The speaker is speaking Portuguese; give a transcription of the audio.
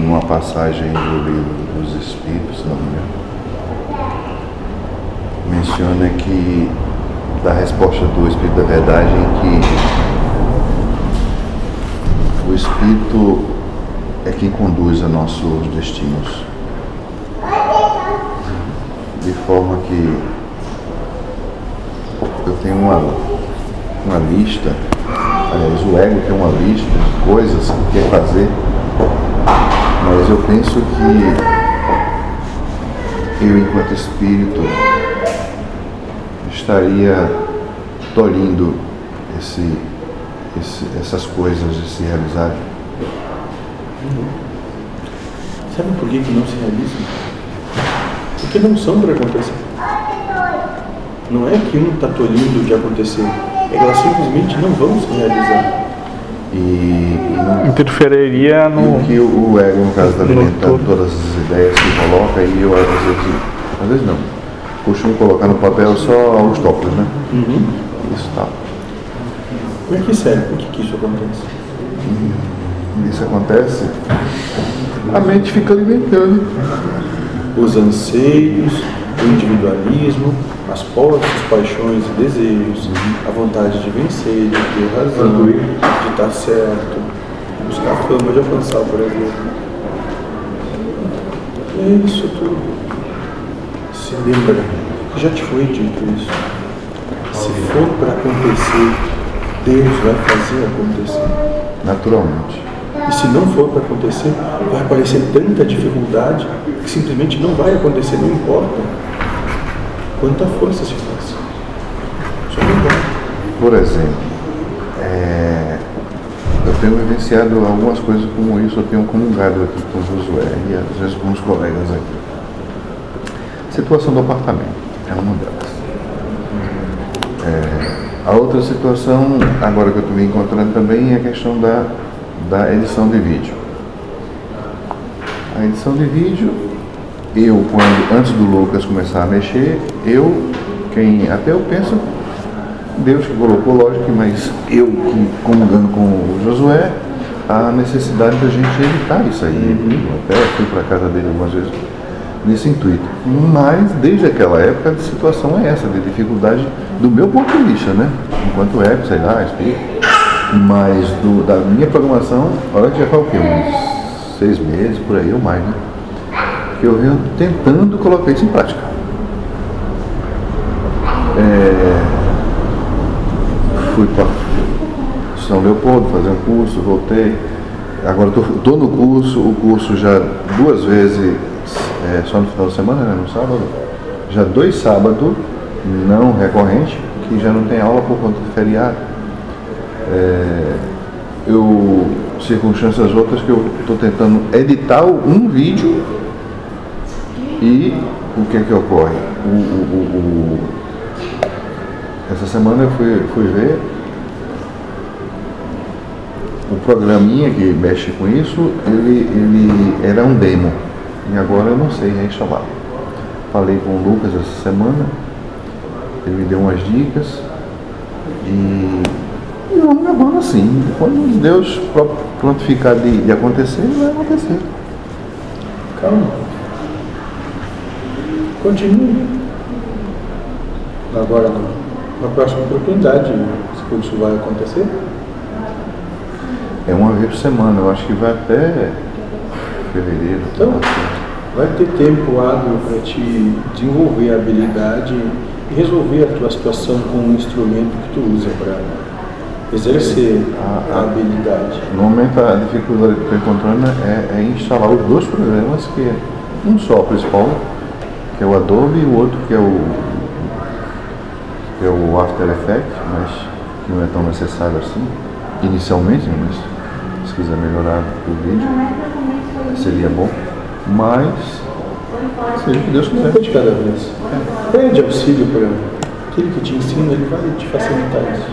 numa passagem do livro dos Espíritos, menciona que da resposta do Espírito da Verdade em que o Espírito é quem conduz a nossos destinos. De forma que eu tenho uma, uma lista, aliás, o ego tem uma lista de coisas que quer fazer, mas eu penso que eu, enquanto espírito, estaria tolhindo esse, esse, essas coisas de se realizarem. Sabe por que, que não se realizam? Porque não são para acontecer. Não é que um está tolhindo de acontecer, é que elas simplesmente não vão se realizar. E, e não, Interferiria e no. o que o o ego, no caso, está alimentando todo. todas as ideias que coloca, e eu às vezes, às vezes não, costumo colocar no papel só os tópicos, né? Isso tá. Para que serve? Por que, que isso acontece? Isso acontece, a mente fica alimentando. Os anseios, o individualismo, as posses, paixões e desejos, a vontade de vencer, de ter razão, de estar certo, de buscar fama, de alcançar, por exemplo. É isso tudo. Se lembra que já te foi dito isso. Se for para acontecer, Deus vai fazer acontecer. Naturalmente. E se não for para acontecer, vai aparecer tanta dificuldade que simplesmente não vai acontecer, não importa quanta força se faz. Só não importa. Por exemplo, é, eu tenho vivenciado algumas coisas como isso, eu tenho comungado aqui com o Josué e às vezes com os colegas aqui. Situação do apartamento é uma delas. É, a outra situação, agora que eu estou me encontrando também, é a questão da, da edição de vídeo. A edição de vídeo, eu, quando, antes do Lucas começar a mexer, eu, quem, até eu penso, Deus que colocou, lógico, mas eu que comungando com o Josué, a necessidade da gente evitar isso aí. Eu até fui para casa dele algumas vezes nesse intuito. Mas desde aquela época a situação é essa, de dificuldade do meu ponto de vista, né? Enquanto ego, sei lá, espírito. Mas do, da minha programação, olha que já faz o quê? Uns seis meses, por aí ou mais, né? Que eu venho tentando colocar isso em prática. É, fui para São Leopoldo fazer um curso, voltei. Agora estou no curso, o curso já duas vezes, é, só no final de semana, né, no sábado. Já dois sábados, não recorrente, que já não tem aula por conta do feriado. É, eu, circunstâncias outras que eu estou tentando editar um vídeo e o que é que ocorre? O, o- o- essa semana eu fui, fui ver o programinha que mexe com isso, ele, ele era um demo e agora eu não sei reinstalar. Falei com o Lucas essa semana, ele me deu umas dicas e, e vamos levando assim. Quando Deus pro- prontificar de, de acontecer, vai acontecer. Calma. Continue. Agora, na próxima oportunidade, esse curso vai acontecer. É uma vez por semana, eu acho que vai até fevereiro. Então, vai ter tempo hábil para te desenvolver a habilidade e resolver a tua situação com o instrumento que tu usa para exercer A- a habilidade. No momento a dificuldade que estou encontrando é, é instalar os dois programas, que é um só o principal, que é o Adobe, e o outro que é o, que é o After Effects, mas que não é tão necessário assim, inicialmente, mas se quiser melhorar o vídeo, seria bom. Mas, seja o que Deus Uma quiser. coisa de cada vez. Pede auxílio para aquele que te ensina, ele vai te facilitar isso.